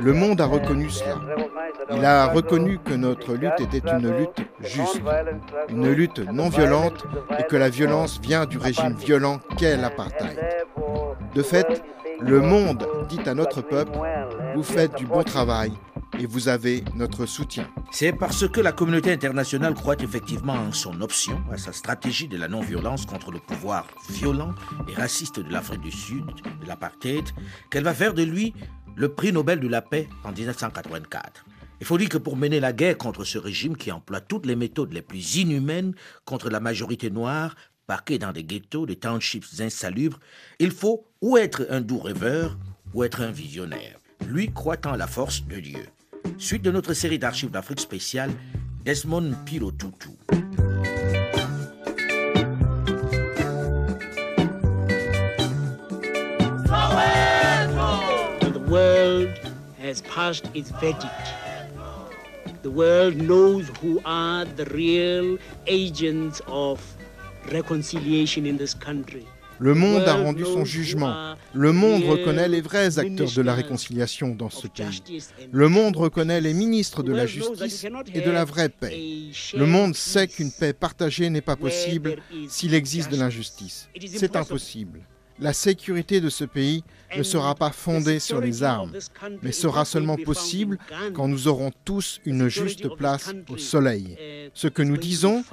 Le monde a reconnu cela. Il a reconnu que notre lutte était une lutte juste, une lutte non violente et que la violence vient du régime violent qu'est l'apartheid. De fait, le monde dit à notre peuple, vous faites du bon travail et vous avez notre soutien. C'est parce que la communauté internationale croit effectivement en son option, à sa stratégie de la non-violence contre le pouvoir violent et raciste de l'Afrique du Sud, de l'apartheid, qu'elle va faire de lui le prix Nobel de la paix en 1984. Il faut dire que pour mener la guerre contre ce régime qui emploie toutes les méthodes les plus inhumaines contre la majorité noire, parquée dans des ghettos, des townships insalubres, il faut ou être un doux rêveur ou être un visionnaire. Lui croit en la force de Dieu. Suite de notre série d'archives d'Afrique spéciale, Desmond Pilotutu. The has passed its verdict. The world knows who are the real agents of reconciliation in this country. Le monde a rendu son jugement. Le monde reconnaît les vrais acteurs de la réconciliation dans ce pays. Le monde reconnaît les ministres de la justice et de la vraie paix. Le monde sait qu'une paix partagée n'est pas possible s'il existe de l'injustice. C'est impossible. La sécurité de ce pays ne sera pas fondée sur les armes, mais sera seulement possible quand nous aurons tous une juste place au soleil. Ce que nous disons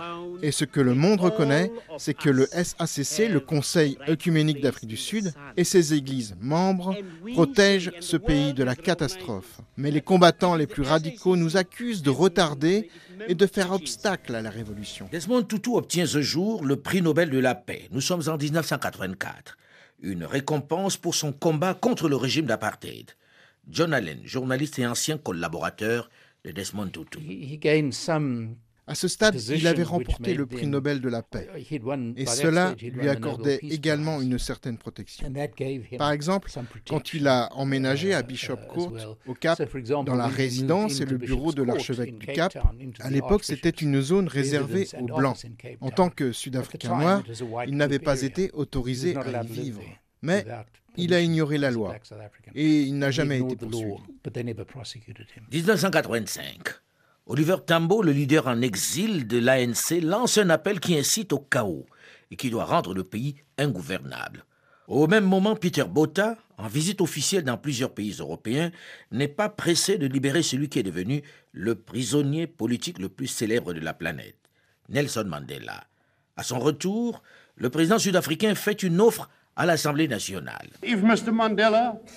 et ce que le monde reconnaît, c'est que le SACC, le Conseil œcuménique d'Afrique du Sud, et ses églises membres protègent ce pays de la catastrophe. Mais les combattants les plus radicaux nous accusent de retarder et de faire obstacle à la révolution. Desmond Tutu obtient ce jour le prix Nobel de la paix. Nous sommes en 1984 une récompense pour son combat contre le régime d'apartheid. John Allen, journaliste et ancien collaborateur de Desmond Tutu. À ce stade, il avait remporté le prix Nobel de la paix, et cela lui accordait également une certaine protection. Par exemple, quand il a emménagé à Bishop Court, au Cap, dans la résidence et le bureau de l'archevêque du Cap, à l'époque, c'était une zone réservée aux Blancs. En tant que Sud-Africain noir, il n'avait pas été autorisé à y vivre. Mais il a ignoré la loi et il n'a jamais été poursuivi. 1985. Oliver Tambo, le leader en exil de l'ANC, lance un appel qui incite au chaos et qui doit rendre le pays ingouvernable. Au même moment, Peter Botta, en visite officielle dans plusieurs pays européens, n'est pas pressé de libérer celui qui est devenu le prisonnier politique le plus célèbre de la planète, Nelson Mandela. À son retour, le président sud-africain fait une offre à l'Assemblée nationale.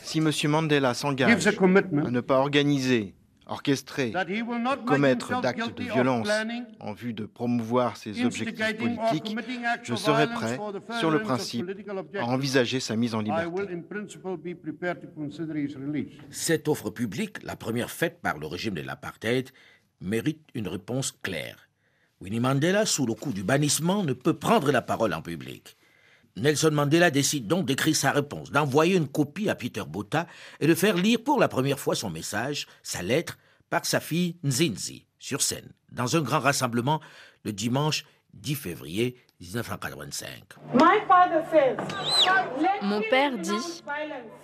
Si M. Mandela s'engage à ne pas organiser orchestrer, commettre d'actes de violence en vue de promouvoir ses objectifs politiques, je serai prêt, sur le principe, à envisager sa mise en liberté. Cette offre publique, la première faite par le régime de l'apartheid, mérite une réponse claire. Winnie Mandela, sous le coup du bannissement, ne peut prendre la parole en public. Nelson Mandela décide donc d'écrire sa réponse, d'envoyer une copie à Peter Botha et de faire lire pour la première fois son message, sa lettre, par sa fille Nzinzi, sur scène, dans un grand rassemblement le dimanche 10 février 1985. Mon père dit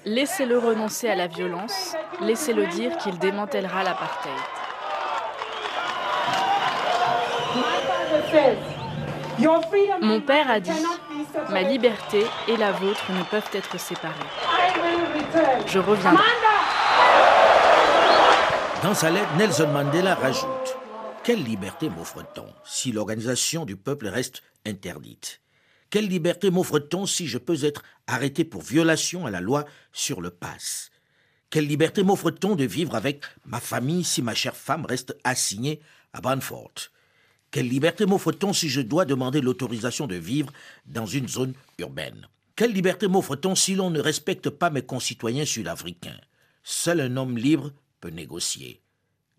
Laissez-le renoncer à la violence, laissez-le dire qu'il démantèlera l'apartheid. Mon père a dit Ma liberté et la vôtre ne peuvent être séparées. Je reviendrai. Dans sa lettre, Nelson Mandela rajoute Quelle liberté m'offre-t-on si l'organisation du peuple reste interdite? Quelle liberté m'offre-t-on si je peux être arrêté pour violation à la loi sur le pass? Quelle liberté m'offre-t-on de vivre avec ma famille si ma chère femme reste assignée à Banford quelle liberté m'offre-t-on si je dois demander l'autorisation de vivre dans une zone urbaine? Quelle liberté m'offre-t-on si l'on ne respecte pas mes concitoyens sud-africains? Seul un homme libre peut négocier.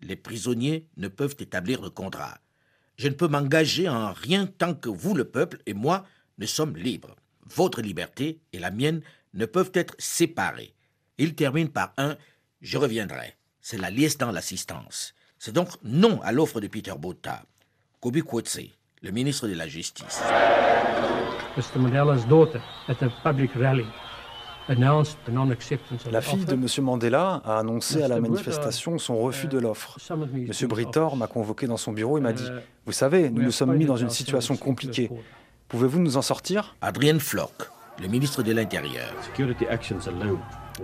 Les prisonniers ne peuvent établir de contrat. Je ne peux m'engager en rien tant que vous, le peuple, et moi, nous sommes libres. Votre liberté et la mienne ne peuvent être séparées. Il termine par un Je reviendrai. C'est la liesse dans l'assistance. C'est donc non à l'offre de Peter Botha. Kobi Kwotse, le ministre de la Justice. La fille de M. Mandela a annoncé à la manifestation son refus de l'offre. M. Brittor m'a convoqué dans son bureau et m'a dit Vous savez, nous nous sommes mis dans une situation compliquée. Pouvez-vous nous en sortir? Adrien Flock, le ministre de l'Intérieur.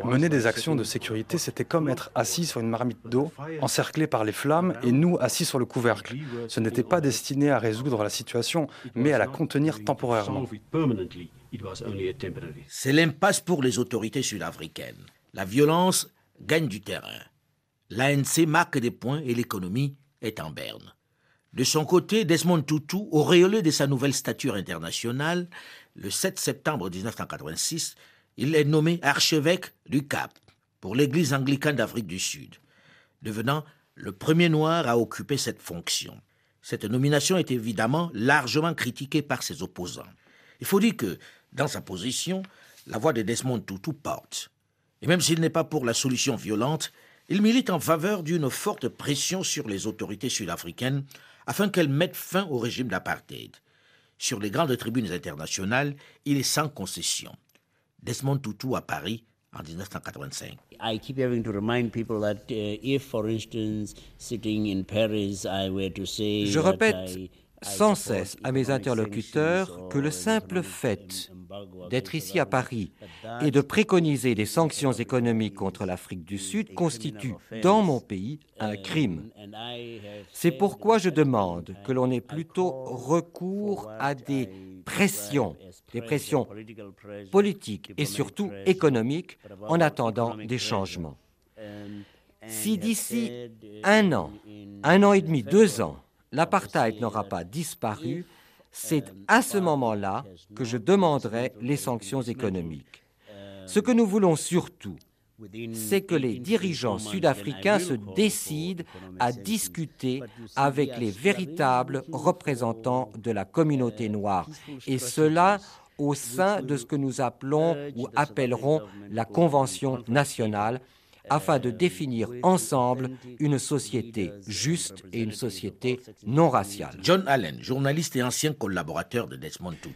Mener des actions de sécurité, c'était comme être assis sur une marmite d'eau, encerclé par les flammes, et nous assis sur le couvercle. Ce n'était pas destiné à résoudre la situation, mais à la contenir temporairement. C'est l'impasse pour les autorités sud-africaines. La violence gagne du terrain. L'ANC marque des points et l'économie est en berne. De son côté, Desmond Tutu, auréolé de sa nouvelle stature internationale, le 7 septembre 1986, il est nommé archevêque du Cap pour l'Église anglicane d'Afrique du Sud, devenant le premier noir à occuper cette fonction. Cette nomination est évidemment largement critiquée par ses opposants. Il faut dire que, dans sa position, la voix de Desmond Tutu porte. Et même s'il n'est pas pour la solution violente, il milite en faveur d'une forte pression sur les autorités sud-africaines afin qu'elles mettent fin au régime d'apartheid. Sur les grandes tribunes internationales, il est sans concession. Desmond Tutu à Paris en 1985. I keep having to remind people that uh, if, for instance, sitting in Paris, I were to say Je répète sans cesse à mes interlocuteurs que le simple fait d'être ici à Paris et de préconiser des sanctions économiques contre l'Afrique du Sud constitue, dans mon pays, un crime. C'est pourquoi je demande que l'on ait plutôt recours à des pressions, des pressions politiques et surtout économiques en attendant des changements. Si d'ici un an, un an et demi, deux ans, l'apartheid n'aura pas disparu, c'est à ce moment-là que je demanderai les sanctions économiques. Ce que nous voulons surtout, c'est que les dirigeants sud-africains se décident à discuter avec les véritables représentants de la communauté noire, et cela au sein de ce que nous appelons ou appellerons la Convention nationale afin de définir ensemble une société juste et une société non raciale. John Allen, journaliste et ancien collaborateur de Desmond Tutu.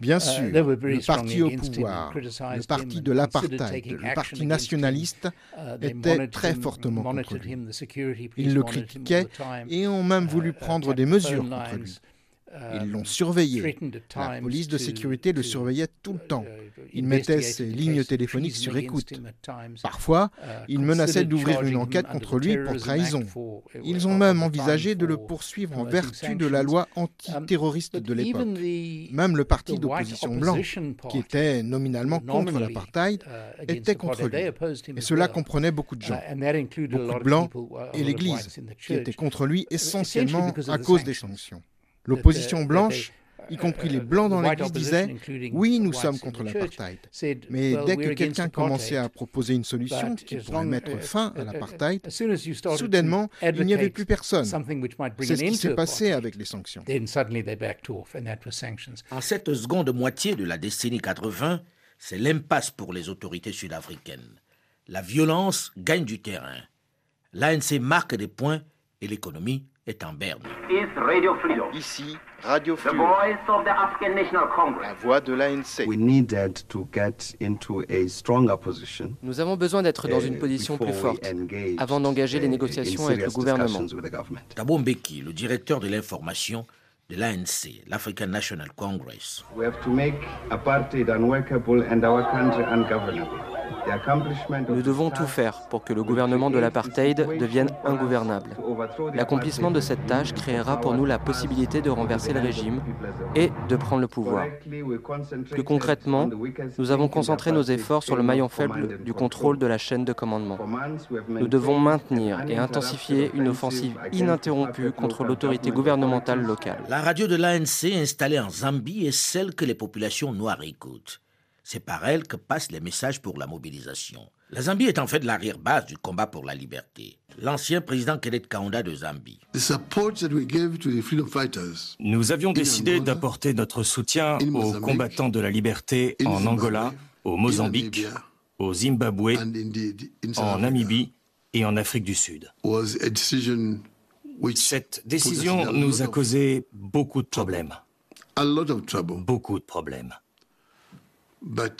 Bien uh, sûr, le parti au pouvoir, le parti de l'apartheid, le parti nationaliste uh, était très fortement contre lui. Ils le critiquaient et ont même voulu uh, prendre des mesures contre lui. Ils l'ont surveillé. La police de sécurité le surveillait tout le temps. Il mettait ses lignes téléphoniques sur écoute. Parfois, ils menaçaient d'ouvrir une enquête contre lui pour trahison. Ils ont même envisagé de le poursuivre en vertu de la loi antiterroriste de l'époque. Même le parti d'opposition blanche, qui était nominalement contre l'apartheid, était contre lui. Et cela comprenait beaucoup de gens, beaucoup de blancs et l'Église, qui étaient contre lui essentiellement à cause des sanctions. L'opposition blanche, y compris les blancs dans l'Église, disait Oui, nous sommes contre l'apartheid. Mais dès que quelqu'un commençait à proposer une solution qui pourrait mettre fin à l'apartheid, soudainement, il n'y avait plus personne. C'est ce qui s'est passé avec les sanctions. En cette seconde moitié de la décennie 80, c'est l'impasse pour les autorités sud-africaines. La violence gagne du terrain. L'ANC marque des points et l'économie est en berne. Ici, Radio Fluo, la voix de l'ANC. Nous avons besoin d'être dans une position plus forte avant d'engager les négociations avec le gouvernement. Thabo Mbeki, le directeur de l'information de l'ANC, l'African National Congress. We have to make apartheid unworkable and our country ungovernable. Nous devons tout faire pour que le gouvernement de l'apartheid devienne ingouvernable. L'accomplissement de cette tâche créera pour nous la possibilité de renverser le régime et de prendre le pouvoir. Plus concrètement, nous avons concentré nos efforts sur le maillon faible du contrôle de la chaîne de commandement. Nous devons maintenir et intensifier une offensive ininterrompue contre l'autorité gouvernementale locale. La radio de l'ANC installée en Zambie est celle que les populations noires écoutent. C'est par elle que passent les messages pour la mobilisation. La Zambie est en fait l'arrière-base du combat pour la liberté. L'ancien président Kenneth Kaunda de Zambie. Nous avions décidé d'apporter notre soutien aux combattants de la liberté en Angola, au Mozambique, au Zimbabwe, en Namibie et en Afrique du Sud. Cette décision nous a causé beaucoup de problèmes. Beaucoup de problèmes. Mais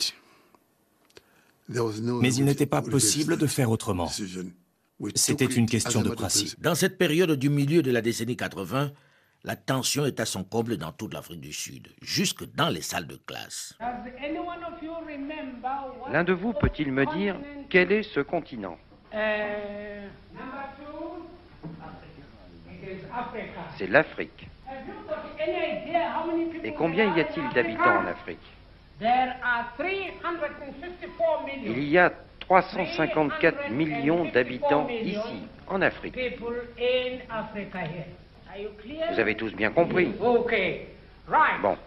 il n'était pas possible de faire autrement. C'était une question de principe. Dans cette période du milieu de la décennie 80, la tension est à son comble dans toute l'Afrique du Sud, jusque dans les salles de classe. L'un de vous peut-il me dire quel est ce continent? C'est l'Afrique. Et combien y a-t-il d'habitants en Afrique? Il y a 354 millions d'habitants ici, en Afrique. Vous avez tous bien compris. Bon.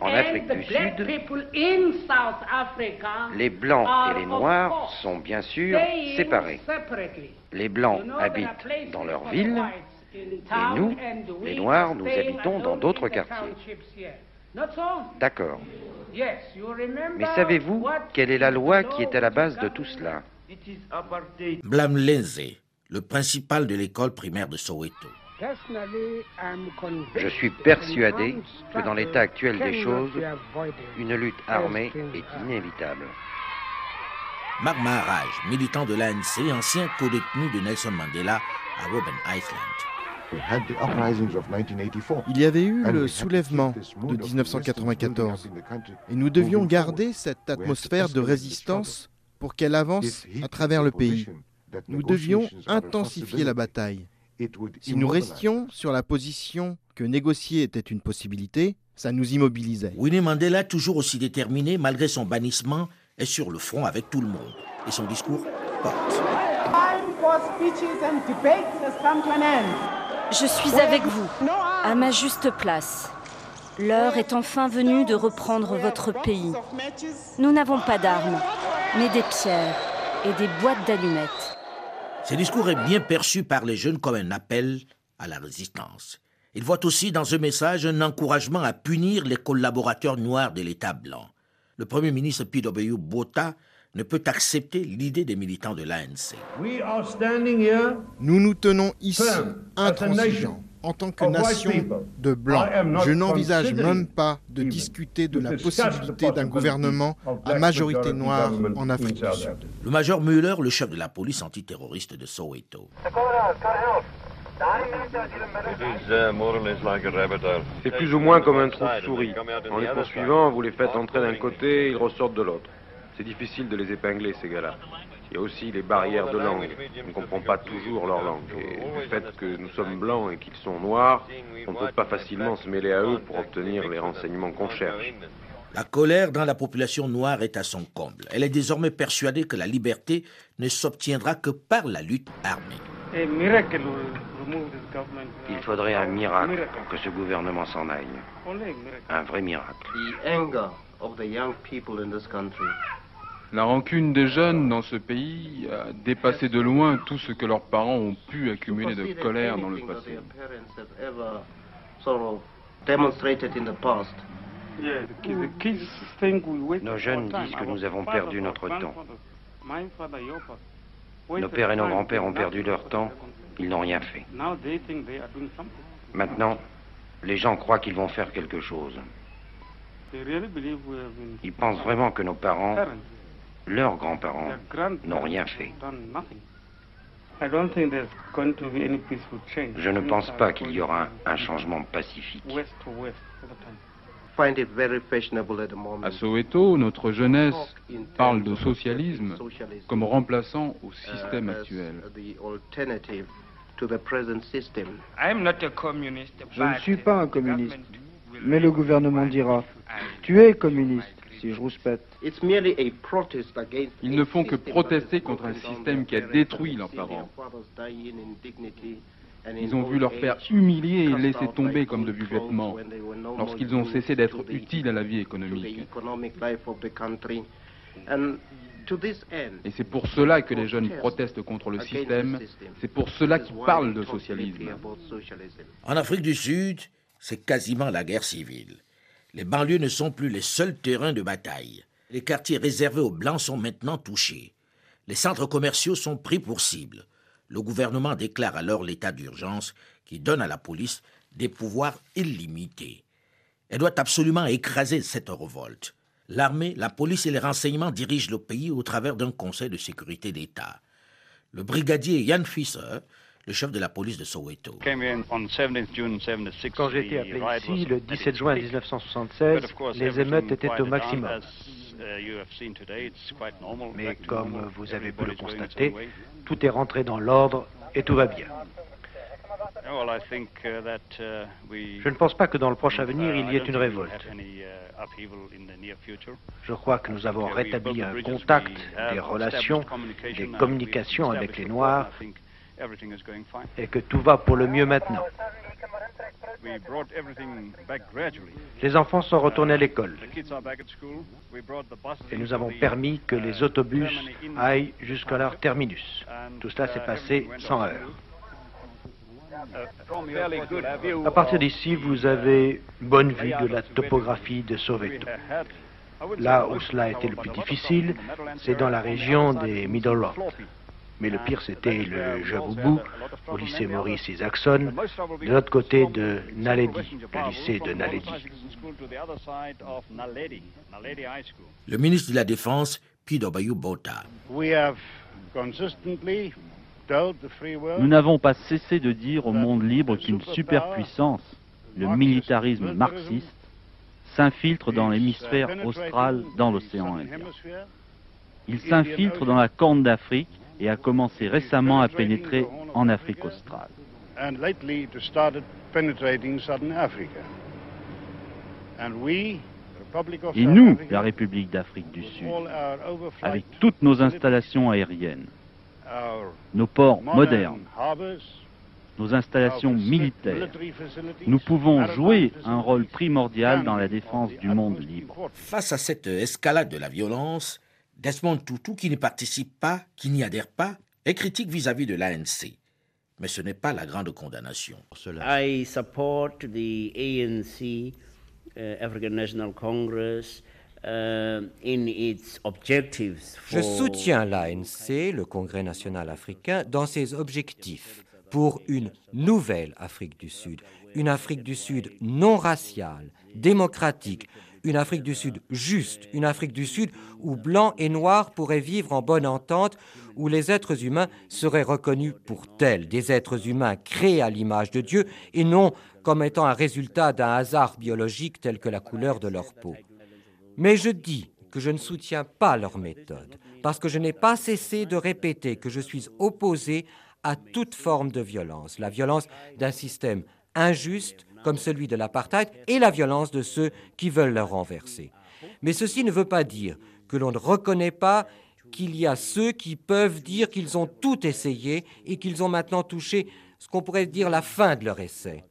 En Afrique du Sud, les blancs et les noirs sont bien sûr séparés. Les blancs habitent dans leur ville et nous, les noirs, nous habitons dans d'autres quartiers. D'accord. Mais savez-vous quelle est la loi qui est à la base de tout cela? Blam le principal de l'école primaire de Soweto. Je suis persuadé que dans l'état actuel des choses, une lutte armée est inévitable. Mark Maharaj, militant de l'ANC, ancien co-détenu de Nelson Mandela à Robben Island. Il y avait eu le soulèvement de 1994 et nous devions garder cette atmosphère de résistance pour qu'elle avance à travers le pays. Nous devions intensifier la bataille. Si nous restions sur la position que négocier était une possibilité, ça nous immobilisait. Winnie Mandela, toujours aussi déterminé malgré son bannissement, est sur le front avec tout le monde. Et son discours porte. Je suis avec vous, à ma juste place. L'heure est enfin venue de reprendre votre pays. Nous n'avons pas d'armes, mais des pierres et des boîtes d'allumettes. Ce discours est bien perçu par les jeunes comme un appel à la résistance. Ils voient aussi dans ce message un encouragement à punir les collaborateurs noirs de l'État blanc. Le Premier ministre P.W. Bota ne peut accepter l'idée des militants de l'ANC. Nous nous tenons ici, intransigeants, en tant que nation de blancs. Je n'envisage même pas de discuter de la possibilité d'un gouvernement à majorité noire en Afrique du Sud. Le major Mueller, le chef de la police antiterroriste de Soweto. C'est plus ou moins comme un trou de souris. En les poursuivant, vous les faites entrer d'un côté, ils ressortent de l'autre. C'est difficile de les épingler, ces gars-là. Il y a aussi les barrières de langue. On ne comprend pas toujours leur langue. Et le fait que nous sommes blancs et qu'ils sont noirs, on ne peut pas facilement se mêler à eux pour obtenir les renseignements qu'on cherche. La colère dans la population noire est à son comble. Elle est désormais persuadée que la liberté ne s'obtiendra que par la lutte armée. Il faudrait un miracle pour que ce gouvernement s'en aille. Un vrai miracle. La rancune des jeunes dans ce pays a dépassé de loin tout ce que leurs parents ont pu accumuler de colère dans le passé. Nos jeunes disent que nous avons perdu notre temps. Nos pères et nos grands-pères ont perdu leur temps, ils n'ont rien fait. Maintenant, les gens croient qu'ils vont faire quelque chose. Ils pensent vraiment que nos parents, leurs grands-parents, n'ont rien fait. Je ne pense pas qu'il y aura un changement pacifique. À Soweto, notre jeunesse parle de socialisme comme remplaçant au système actuel. Je ne suis pas un communiste, mais le gouvernement dira Tu es communiste si je rouspète. Ils ne font que protester contre un système qui a détruit leurs parents. Ils ont vu leur père humilié et laissé tomber comme de vieux vêtements lorsqu'ils ont cessé d'être utiles à la vie économique. Et c'est pour cela que les jeunes protestent contre le système, c'est pour cela qu'ils parlent de socialisme. En Afrique du Sud, c'est quasiment la guerre civile. Les banlieues ne sont plus les seuls terrains de bataille. Les quartiers réservés aux Blancs sont maintenant touchés. Les centres commerciaux sont pris pour cible. Le gouvernement déclare alors l'état d'urgence qui donne à la police des pouvoirs illimités. Elle doit absolument écraser cette révolte. L'armée, la police et les renseignements dirigent le pays au travers d'un conseil de sécurité d'État. Le brigadier Yann Fisser, le chef de la police de Soweto. Quand j'ai été appelé ici le 17 juin 1976, les émeutes étaient au maximum. Mais comme vous avez pu le constater, tout est rentré dans l'ordre et tout va bien. Je ne pense pas que dans le prochain avenir, il y ait une révolte. Je crois que nous avons rétabli un contact, des relations, des communications avec les Noirs et que tout va pour le mieux maintenant. Les enfants sont retournés à l'école et nous avons permis que les autobus aillent jusqu'à leur terminus. Tout cela s'est passé sans heure. À partir d'ici, vous avez bonne vue de la topographie de Soweto. Là où cela a été le plus difficile, c'est dans la région des Middle Mais le pire, c'était le Jaboubou, au lycée Maurice Isaacson, de l'autre côté de Naledi, le lycée de Naledi. Le ministre de la Défense, Peter Bota. Nous n'avons pas cessé de dire au monde libre qu'une superpuissance, le militarisme marxiste, s'infiltre dans l'hémisphère austral dans l'océan Indien. Il s'infiltre dans la Corne d'Afrique et a commencé récemment à pénétrer en Afrique australe. Et nous, la République d'Afrique du Sud, avec toutes nos installations aériennes, nos ports modernes, nos installations militaires, nous pouvons jouer un rôle primordial dans la défense du monde libre. Face à cette escalade de la violence, Desmond Tutu, qui ne participe pas, qui n'y adhère pas, est critique vis-à-vis de l'ANC. Mais ce n'est pas la grande condamnation. I support the ANC, uh, African National Congress, euh, Je soutiens l'ANC, le Congrès national africain, dans ses objectifs pour une nouvelle Afrique du Sud, une Afrique du Sud non raciale, démocratique, une Afrique du Sud. Juste, une Afrique du Sud où blancs et noirs pourraient vivre en bonne entente, où les êtres humains seraient reconnus pour tels, des êtres humains créés à l'image de Dieu et non comme étant un résultat d'un hasard biologique tel que la couleur de leur peau. Mais je dis que je ne soutiens pas leur méthode, parce que je n'ai pas cessé de répéter que je suis opposé à toute forme de violence, la violence d'un système injuste comme celui de l'apartheid et la violence de ceux qui veulent le renverser. Mais ceci ne veut pas dire que l'on ne reconnaît pas qu'il y a ceux qui peuvent dire qu'ils ont tout essayé et qu'ils ont maintenant touché ce qu'on pourrait dire la fin de leur essai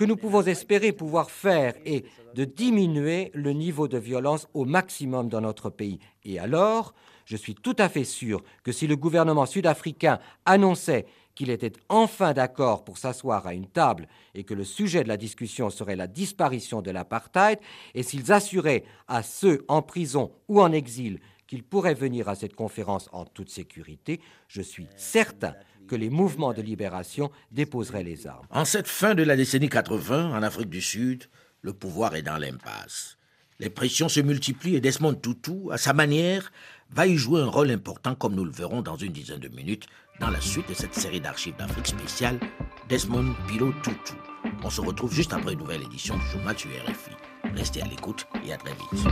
que nous pouvons espérer pouvoir faire et de diminuer le niveau de violence au maximum dans notre pays. Et alors, je suis tout à fait sûr que si le gouvernement sud-africain annonçait qu'il était enfin d'accord pour s'asseoir à une table et que le sujet de la discussion serait la disparition de l'apartheid, et s'ils assuraient à ceux en prison ou en exil qu'ils pourraient venir à cette conférence en toute sécurité, je suis certain que les mouvements de libération déposeraient les armes. En cette fin de la décennie 80, en Afrique du Sud, le pouvoir est dans l'impasse. Les pressions se multiplient et Desmond Tutu, à sa manière, va y jouer un rôle important comme nous le verrons dans une dizaine de minutes dans la suite de cette série d'archives d'Afrique spéciale Desmond Pilo Tutu. On se retrouve juste après une nouvelle édition du journal du RFI. Restez à l'écoute et à très vite.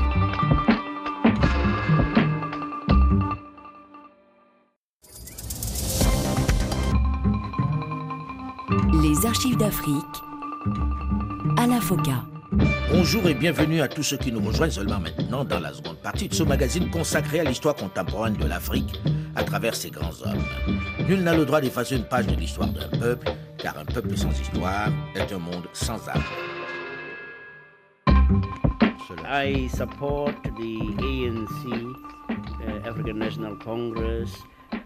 Les archives d'Afrique à la FOCA. Bonjour et bienvenue à tous ceux qui nous rejoignent seulement maintenant dans la seconde partie de ce magazine consacré à l'histoire contemporaine de l'Afrique à travers ses grands hommes. Nul n'a le droit d'effacer une page de l'histoire d'un peuple, car un peuple sans histoire est un monde sans âme. I support the ANC, uh, African National Congress,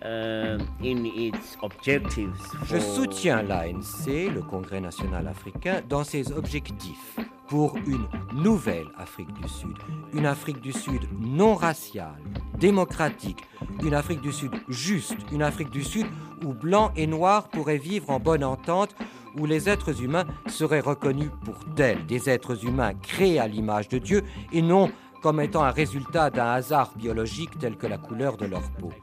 uh, in its objectives. Je soutiens l'ANC, le Congrès national africain, dans ses objectifs pour une nouvelle Afrique du Sud, une Afrique du Sud non raciale, démocratique, une Afrique du Sud juste, une Afrique du Sud où blanc et noir pourraient vivre en bonne entente, où les êtres humains seraient reconnus pour tels, des êtres humains créés à l'image de Dieu et non comme étant un résultat d'un hasard biologique tel que la couleur de leur peau.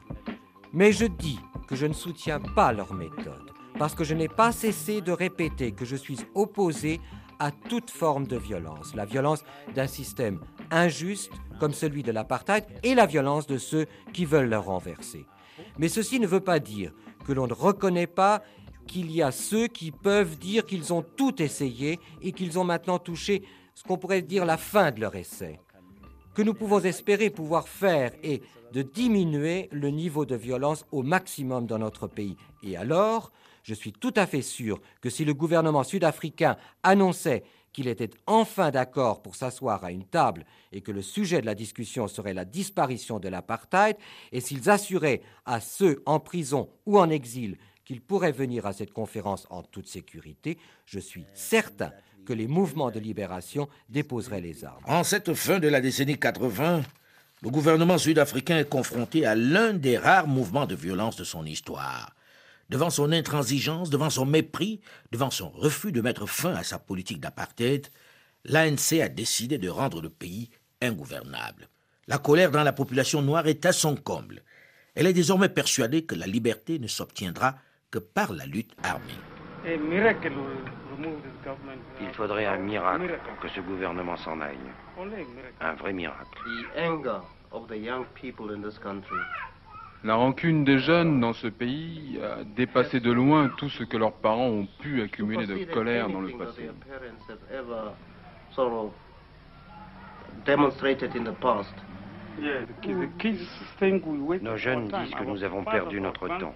Mais je dis que je ne soutiens pas leur méthode, parce que je n'ai pas cessé de répéter que je suis opposé à toute forme de violence, la violence d'un système injuste comme celui de l'apartheid et la violence de ceux qui veulent le renverser. Mais ceci ne veut pas dire que l'on ne reconnaît pas qu'il y a ceux qui peuvent dire qu'ils ont tout essayé et qu'ils ont maintenant touché ce qu'on pourrait dire la fin de leur essai. Que nous pouvons espérer pouvoir faire et de diminuer le niveau de violence au maximum dans notre pays. Et alors, je suis tout à fait sûr que si le gouvernement sud-africain annonçait qu'il était enfin d'accord pour s'asseoir à une table et que le sujet de la discussion serait la disparition de l'apartheid, et s'ils assuraient à ceux en prison ou en exil qu'ils pourraient venir à cette conférence en toute sécurité, je suis certain que les mouvements de libération déposeraient les armes. En cette fin de la décennie 80, le gouvernement sud-africain est confronté à l'un des rares mouvements de violence de son histoire devant son intransigeance, devant son mépris, devant son refus de mettre fin à sa politique d'apartheid, l'ANC a décidé de rendre le pays ingouvernable. La colère dans la population noire est à son comble. Elle est désormais persuadée que la liberté ne s'obtiendra que par la lutte armée. Il faudrait un miracle pour que ce gouvernement s'en aille. Un vrai miracle. La rancune des jeunes dans ce pays a dépassé de loin tout ce que leurs parents ont pu accumuler de colère dans le passé. Nos jeunes disent que nous avons perdu notre temps.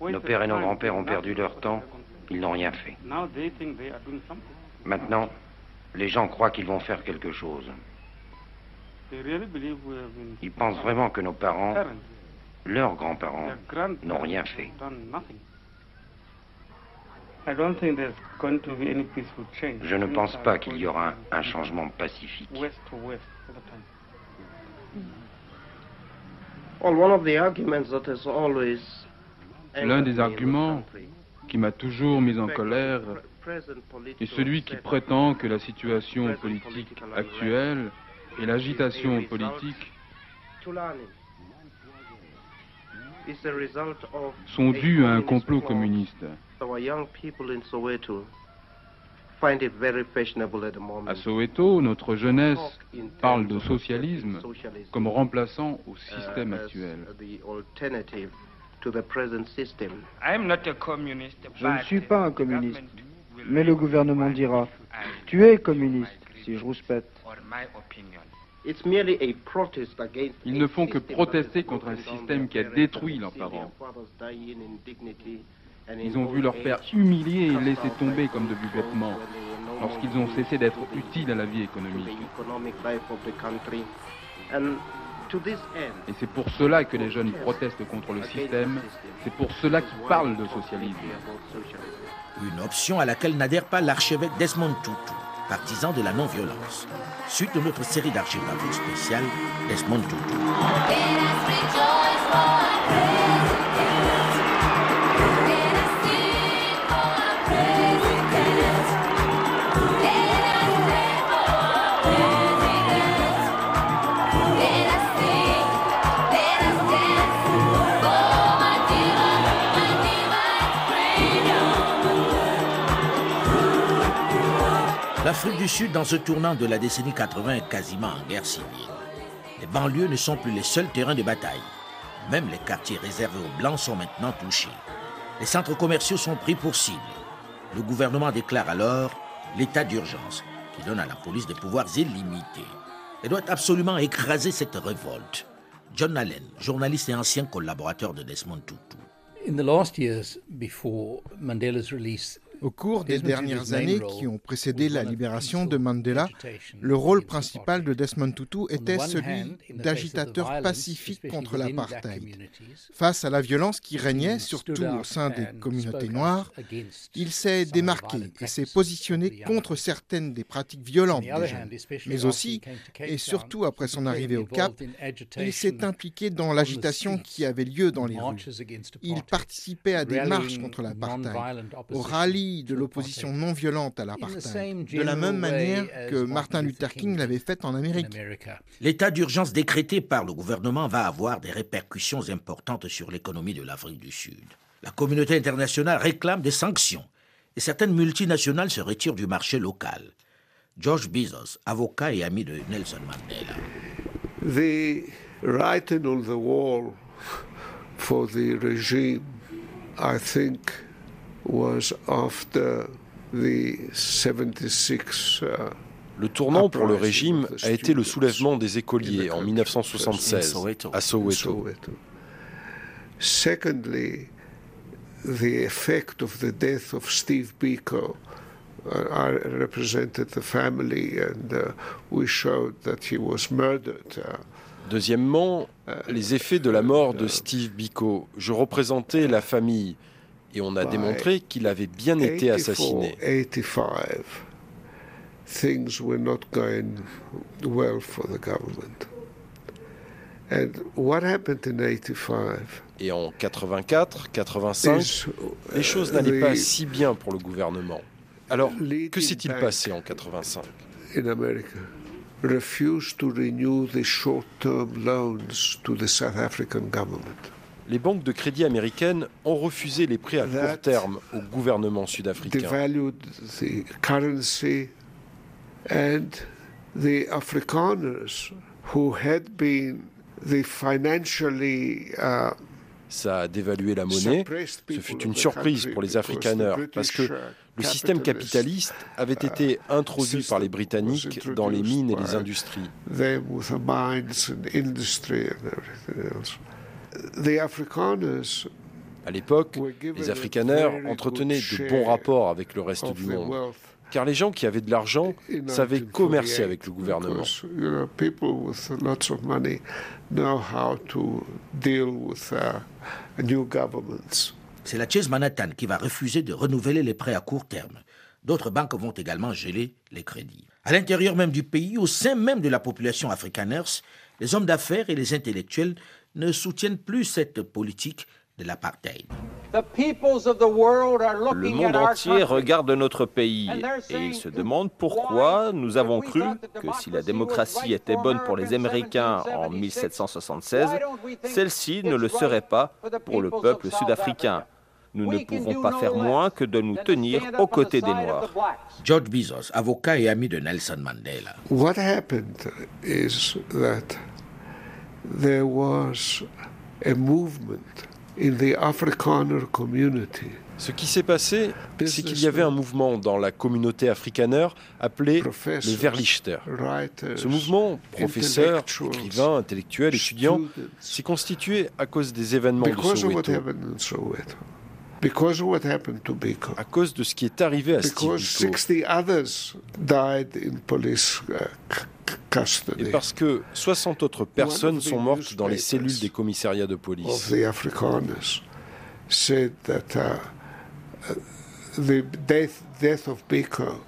Nos pères et nos grands-pères ont perdu leur temps, ils n'ont rien fait. Maintenant, les gens croient qu'ils vont faire quelque chose. Ils pensent vraiment que nos parents, leurs grands-parents, n'ont rien fait. Je ne pense pas qu'il y aura un changement pacifique. L'un des arguments qui m'a toujours mis en colère est celui qui prétend que la situation politique actuelle et l'agitation politique sont dus à un complot communiste. À Soweto, notre jeunesse parle de socialisme comme remplaçant au système actuel. Je ne suis pas un communiste, mais le gouvernement dira Tu es communiste si je rouspète. Ils ne font que protester contre un système qui a détruit leurs parents. Ils ont vu leur père humilié et laissé tomber comme de vêtements lorsqu'ils ont cessé d'être utiles à la vie économique. Et c'est pour cela que les jeunes protestent contre le système, c'est pour cela qu'ils parlent de socialisme. Une option à laquelle n'adhère pas l'archevêque Desmond Tutu partisans de la non-violence. Suite de notre série d'archives spéciales, Desmond Tutu. L'Afrique du Sud, dans ce tournant de la décennie 80, est quasiment en guerre civile. Les banlieues ne sont plus les seuls terrains de bataille. Même les quartiers réservés aux Blancs sont maintenant touchés. Les centres commerciaux sont pris pour cible. Le gouvernement déclare alors l'état d'urgence, qui donne à la police des pouvoirs illimités. Elle doit absolument écraser cette révolte. John Allen, journaliste et ancien collaborateur de Desmond Tutu. In the last years before Mandela's release, Au cours des dernières années qui ont précédé la libération de Mandela, le rôle principal de Desmond Tutu était celui d'agitateur pacifique contre l'apartheid. Face à la violence qui régnait, surtout au sein des communautés noires, il s'est démarqué et s'est positionné contre certaines des pratiques violentes des jeunes. Mais aussi, et surtout après son arrivée au Cap, il s'est impliqué dans l'agitation qui avait lieu dans les rues. Il participait à des marches contre l'apartheid, au de l'opposition non violente à l'apartheid, de la même manière que Martin Luther King l'avait fait en Amérique. L'état d'urgence décrété par le gouvernement va avoir des répercussions importantes sur l'économie de l'Afrique du Sud. La communauté internationale réclame des sanctions et certaines multinationales se retirent du marché local. George Bezos, avocat et ami de Nelson Mandela. The writing on the wall for the regime, I think, was after the 76 uh, le tournant pour le régime a été le soulèvement des écoliers en 1976 à Soweto. Secondly, the effect of the death of Steve Biko. Uh, I represented the family and uh, we showed that he was murdered. Uh, Deuxièmement, les effets de la mort de Steve Biko. Je représentais la famille et on a démontré qu'il avait bien été assassiné. Things were not going well for the government. And what happened in 85? Et en 84, 85, les choses n'allaient pas si bien pour le gouvernement. Alors, que s'est-il passé en 85 In America, refused to renew the short-term loans to the South African government les banques de crédit américaines ont refusé les prêts à court terme au gouvernement sud-africain. Ça a dévalué la monnaie. Ce fut une surprise pour les Afrikaners parce que le système capitaliste avait été introduit par les Britanniques dans les mines et les industries. À l'époque, les Afrikaners entretenaient de bons rapports avec le reste du monde, car les gens qui avaient de l'argent savaient commercer avec le gouvernement. C'est la Chase Manhattan qui va refuser de renouveler les prêts à court terme. D'autres banques vont également geler les crédits. À l'intérieur même du pays, au sein même de la population afrikaners, les hommes d'affaires et les intellectuels ne soutiennent plus cette politique de l'apartheid. Le monde entier regarde notre pays et il se demande pourquoi nous avons cru que si la démocratie était bonne pour les Américains en 1776, celle-ci ne le serait pas pour le peuple sud-africain. Nous ne pouvons pas faire moins que de nous tenir aux côtés des Noirs. George Bezos, avocat et ami de Nelson Mandela. What happened is that there was a movement in the Afrikaner community. Ce qui s'est passé, c'est qu'il y avait un mouvement dans la communauté afrikaner appelé les Verlichter. Ce mouvement, professeurs, écrivains, intellectuels, étudiants, s'est constitué à cause des événements de Soweto. Because what happened to Biko. À cause de ce qui est arrivé à Steve Biko. others died in police uh, et parce que 60 autres personnes sont mortes dans les cellules des commissariats de police. The Afrikaners said that uh, uh, the death, death of Biko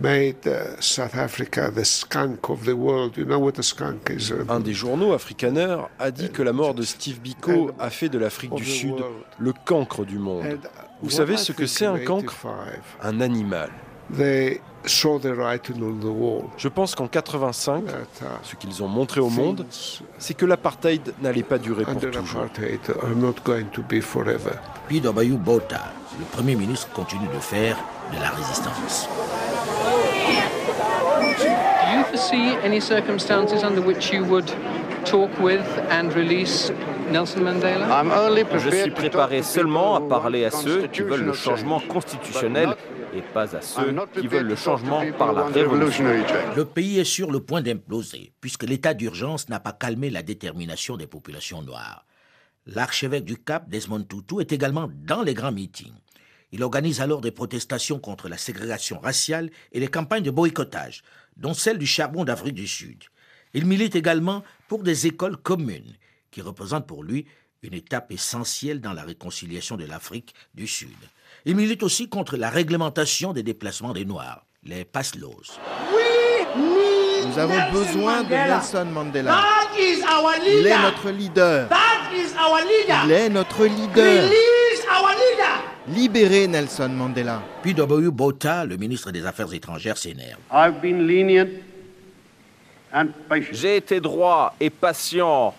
made uh, South Africa the skunk of the world. You know what a skunk is? Un des journaux afrikaners a dit que la mort de Steve Biko a fait de l'Afrique du Sud le cancre du monde. Vous savez ce que c'est un cancre? Un animal. Je pense qu'en 85, ce qu'ils ont montré au monde, c'est que l'apartheid n'allait pas durer pour toujours. Puis Bayou Bota, le Premier ministre continue de faire de la résistance. Do you foresee any circumstances under which you would talk with and release Nelson Mandela? Je suis préparé seulement à parler à ceux qui veulent le changement constitutionnel et pas à ceux qui veulent le changement par la révolution. Le pays est sur le point d'imploser, puisque l'état d'urgence n'a pas calmé la détermination des populations noires. L'archevêque du Cap, Desmond Tutu, est également dans les grands meetings. Il organise alors des protestations contre la ségrégation raciale et les campagnes de boycottage, dont celle du charbon d'Afrique du Sud. Il milite également pour des écoles communes, qui représentent pour lui une étape essentielle dans la réconciliation de l'Afrique du Sud. Il milite aussi contre la réglementation des déplacements des Noirs, les paslos. Nous avons besoin de Nelson Mandela. Il est notre leader. Il est notre leader. Libérez Nelson Mandela. P.W. Botha, le ministre des Affaires étrangères, s'énerve. J'ai été droit et patient.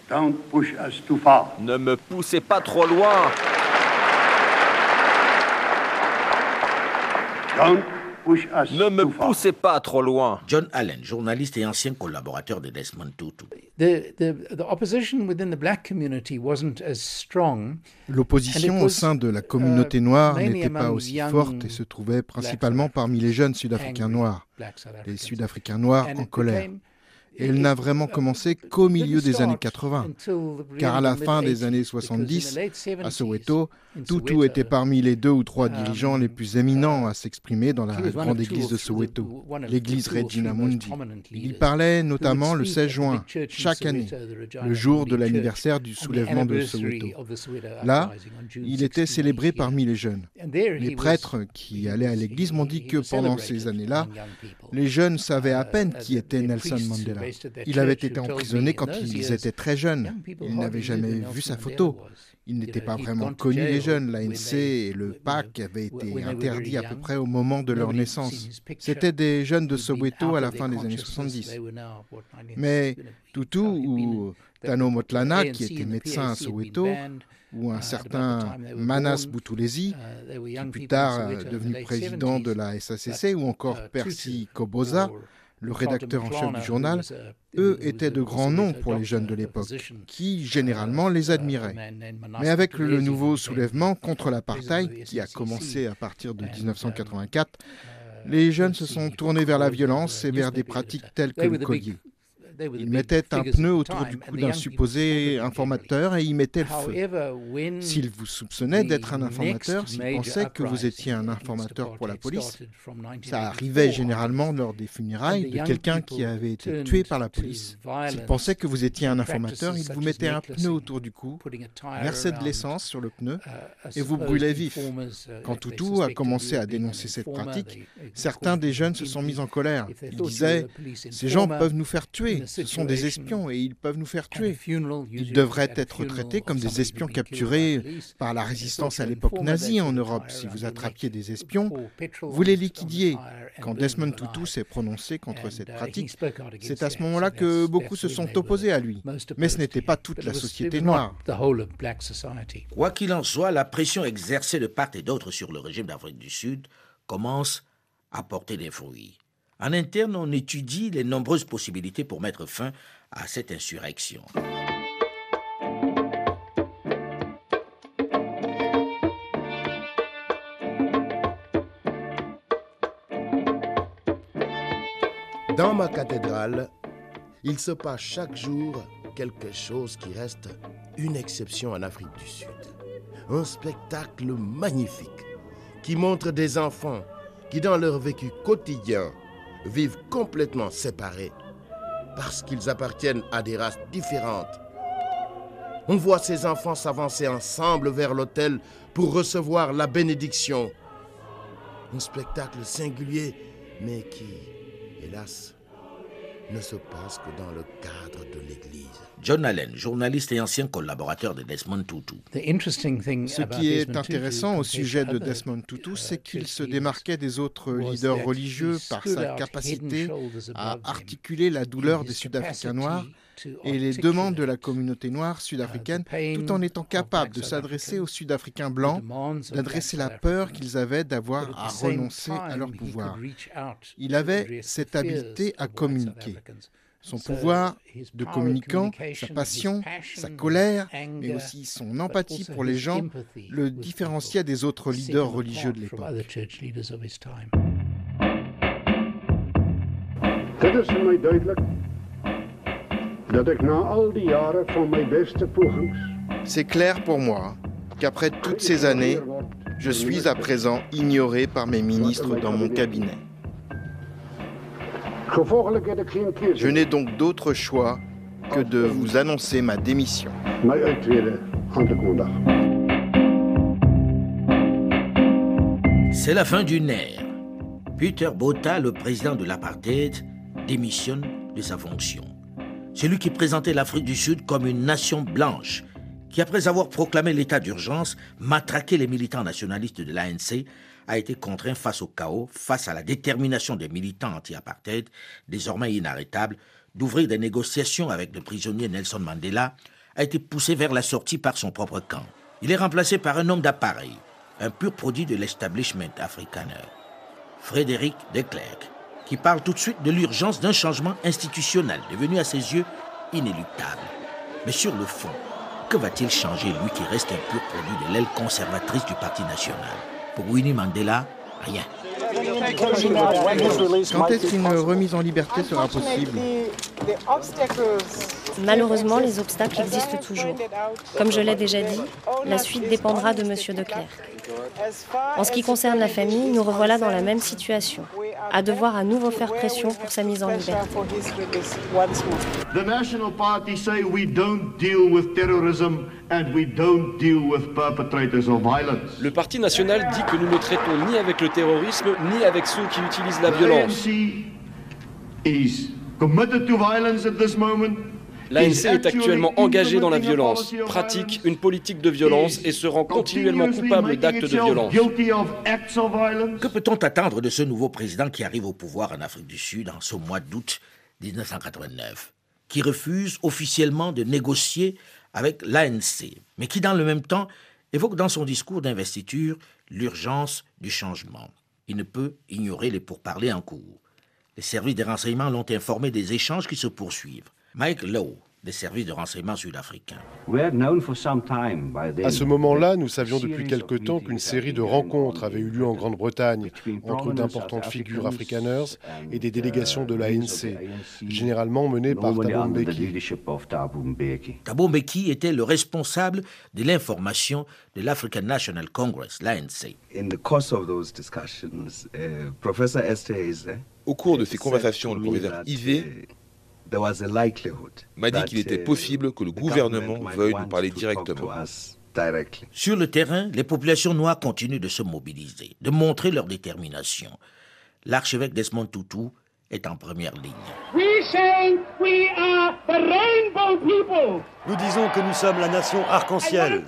Ne me poussez pas trop loin. Ne me poussez pas trop loin. John Allen, journaliste et ancien collaborateur de Desmond Tutu. L'opposition au sein de la communauté noire n'était pas aussi forte et se trouvait principalement parmi les jeunes Sud-Africains noirs, les Sud-Africains noirs en colère elle n'a vraiment commencé qu'au milieu des années 80, car à la fin des années 70, à Soweto, Tutu était parmi les deux ou trois dirigeants les plus éminents à s'exprimer dans la grande église de Soweto, l'église Regina Mundi. Il y parlait notamment le 16 juin, chaque année, le jour de l'anniversaire du soulèvement de Soweto. Là, il était célébré parmi les jeunes. Les prêtres qui allaient à l'église m'ont dit que pendant ces années-là, les jeunes savaient à peine qui était Nelson Mandela. Il avait été emprisonné quand ils étaient très jeunes. Ils n'avaient jamais vu sa photo. Il n'était pas vraiment connu des jeunes. L'ANC et le PAC avaient été interdits à peu près au moment de leur naissance. C'étaient des jeunes de Soweto à la fin des années 70. Mais Tutu ou Tano Motlana, qui était médecin à Soweto, ou un certain Manas Butulezi, qui plus tard est devenu président de la SACC, ou encore Percy Koboza, le rédacteur en chef du journal, eux étaient de grands noms pour les jeunes de l'époque, qui généralement les admiraient. Mais avec le nouveau soulèvement contre l'apartheid, qui a commencé à partir de 1984, les jeunes se sont tournés vers la violence et vers des pratiques telles que le collier. Ils mettaient un pneu autour du cou d'un supposé informateur et y mettaient le feu. S'ils vous soupçonnaient d'être un informateur, s'ils pensaient que vous étiez un informateur pour la police, ça arrivait généralement lors des funérailles de quelqu'un qui avait été tué par la police. S'ils pensaient que vous étiez un informateur, ils vous mettaient un pneu autour du cou, versaient de l'essence sur le pneu et vous brûlaient vif. Quand Toutou a commencé à dénoncer cette pratique, certains des jeunes se sont mis en colère. Ils disaient Ces gens peuvent nous faire tuer. Ce sont des espions et ils peuvent nous faire tuer. Ils devraient être traités comme des espions capturés par la résistance à l'époque nazie en Europe. Si vous attrapiez des espions, vous les liquidiez. Quand Desmond Tutu s'est prononcé contre cette pratique, c'est à ce moment-là que beaucoup se sont opposés à lui. Mais ce n'était pas toute la société noire. Quoi qu'il en soit, la pression exercée de part et d'autre sur le régime d'Afrique du Sud commence à porter des fruits. En interne, on étudie les nombreuses possibilités pour mettre fin à cette insurrection. Dans ma cathédrale, il se passe chaque jour quelque chose qui reste une exception en Afrique du Sud. Un spectacle magnifique qui montre des enfants qui, dans leur vécu quotidien, vivent complètement séparés parce qu'ils appartiennent à des races différentes. On voit ces enfants s'avancer ensemble vers l'autel pour recevoir la bénédiction. Un spectacle singulier, mais qui, hélas, ne se passe que dans le cadre de l'Église. John Allen, journaliste et ancien collaborateur de Desmond Tutu. Ce qui est intéressant au sujet de Desmond Tutu, c'est qu'il se démarquait des autres leaders religieux par sa capacité à articuler la douleur des Sud-Africains noirs et les demandes de la communauté noire sud-africaine, tout en étant capable de s'adresser aux Sud-Africains blancs, d'adresser la peur qu'ils avaient d'avoir à renoncer à leur pouvoir. Il avait cette habileté à communiquer. Son pouvoir de communicant, sa passion, sa colère, mais aussi son empathie pour les gens le différenciaient des autres leaders religieux de l'époque. C'est clair pour moi qu'après toutes ces années, Je suis à présent ignoré par mes ministres dans mon cabinet. Je n'ai donc d'autre choix que de vous annoncer ma démission. C'est la fin d'une ère. Peter Botha, le président de l'apartheid, démissionne de sa fonction. Celui qui présentait l'Afrique du Sud comme une nation blanche, qui après avoir proclamé l'état d'urgence, matraqué les militants nationalistes de l'ANC, a été contraint face au chaos, face à la détermination des militants anti-apartheid, désormais inarrêtables, d'ouvrir des négociations avec le prisonnier Nelson Mandela, a été poussé vers la sortie par son propre camp. Il est remplacé par un homme d'appareil, un pur produit de l'establishment africaner, Frédéric de Klerk, qui parle tout de suite de l'urgence d'un changement institutionnel devenu à ses yeux inéluctable. Mais sur le fond, que va-t-il changer lui qui reste un pur produit de l'aile conservatrice du Parti national? Pour Winnie Mandela, rien. Quand est-ce qu'une remise en liberté sera possible? Malheureusement, les obstacles existent toujours. Comme je l'ai déjà dit, la suite dépendra de M. de Klerk. En ce qui concerne la famille, nous revoilà dans la même situation, à devoir à nouveau faire pression pour sa mise en liberté. Le Parti national dit que nous ne traitons ni avec le terrorisme ni avec ceux qui utilisent la violence. L'ANC est actuellement engagée dans la violence, pratique une politique de violence et se rend continuellement coupable d'actes de violence. Que peut-on attendre de ce nouveau président qui arrive au pouvoir en Afrique du Sud en ce mois d'août 1989, qui refuse officiellement de négocier avec l'ANC, mais qui dans le même temps évoque dans son discours d'investiture l'urgence du changement? Il ne peut ignorer les pourparlers en cours. Les services des renseignements l'ont informé des échanges qui se poursuivent. Mike Lowe, des services de renseignement sud-africains. À ce moment-là, nous savions depuis quelque temps qu'une série de rencontres avait eu lieu en Grande-Bretagne entre d'importantes figures afrikaners et des délégations de l'ANC, généralement menées par Thabo Mbeki. Thabo Mbeki était le responsable de l'information de l'African National Congress, l'ANC. Au cours de ces conversations, le professeur Ivé m'a dit qu'il était possible que le gouvernement veuille nous parler directement. Sur le terrain, les populations noires continuent de se mobiliser, de montrer leur détermination. L'archevêque Desmond Tutu est en première ligne. Nous disons que nous sommes la nation arc-en-ciel.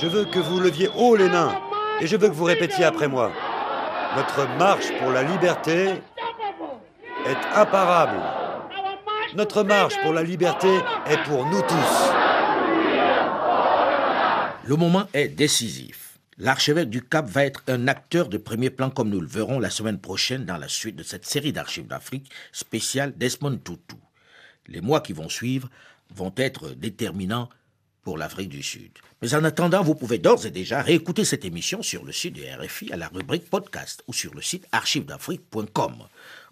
Je veux que vous leviez haut les mains et je veux que vous répétiez après moi. Notre marche pour la liberté est imparable. Notre marche pour la liberté est pour nous tous. Le moment est décisif. L'archevêque du Cap va être un acteur de premier plan comme nous le verrons la semaine prochaine dans la suite de cette série d'archives d'Afrique spéciale Desmond Tutu. Les mois qui vont suivre vont être déterminants pour l'Afrique du Sud. Mais en attendant, vous pouvez d'ores et déjà réécouter cette émission sur le site de RFI à la rubrique podcast ou sur le site archivesdafrique.com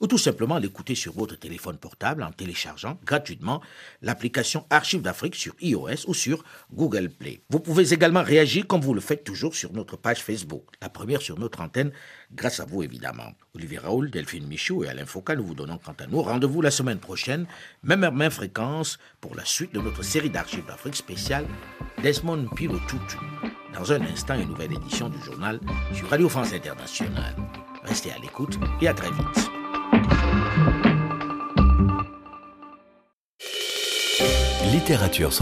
ou tout simplement l'écouter sur votre téléphone portable en téléchargeant gratuitement l'application Archives d'Afrique sur iOS ou sur Google Play. Vous pouvez également réagir comme vous le faites toujours sur notre page Facebook, la première sur notre antenne, grâce à vous évidemment. Olivier Raoul, Delphine Michaud et Alain Foucault, nous vous donnons quant à nous rendez-vous la semaine prochaine, même heure, même fréquence, pour la suite de notre série d'Archives d'Afrique spéciale Desmond Tutu. Dans un instant, une nouvelle édition du journal sur Radio France Internationale. Restez à l'écoute et à très vite. Littérature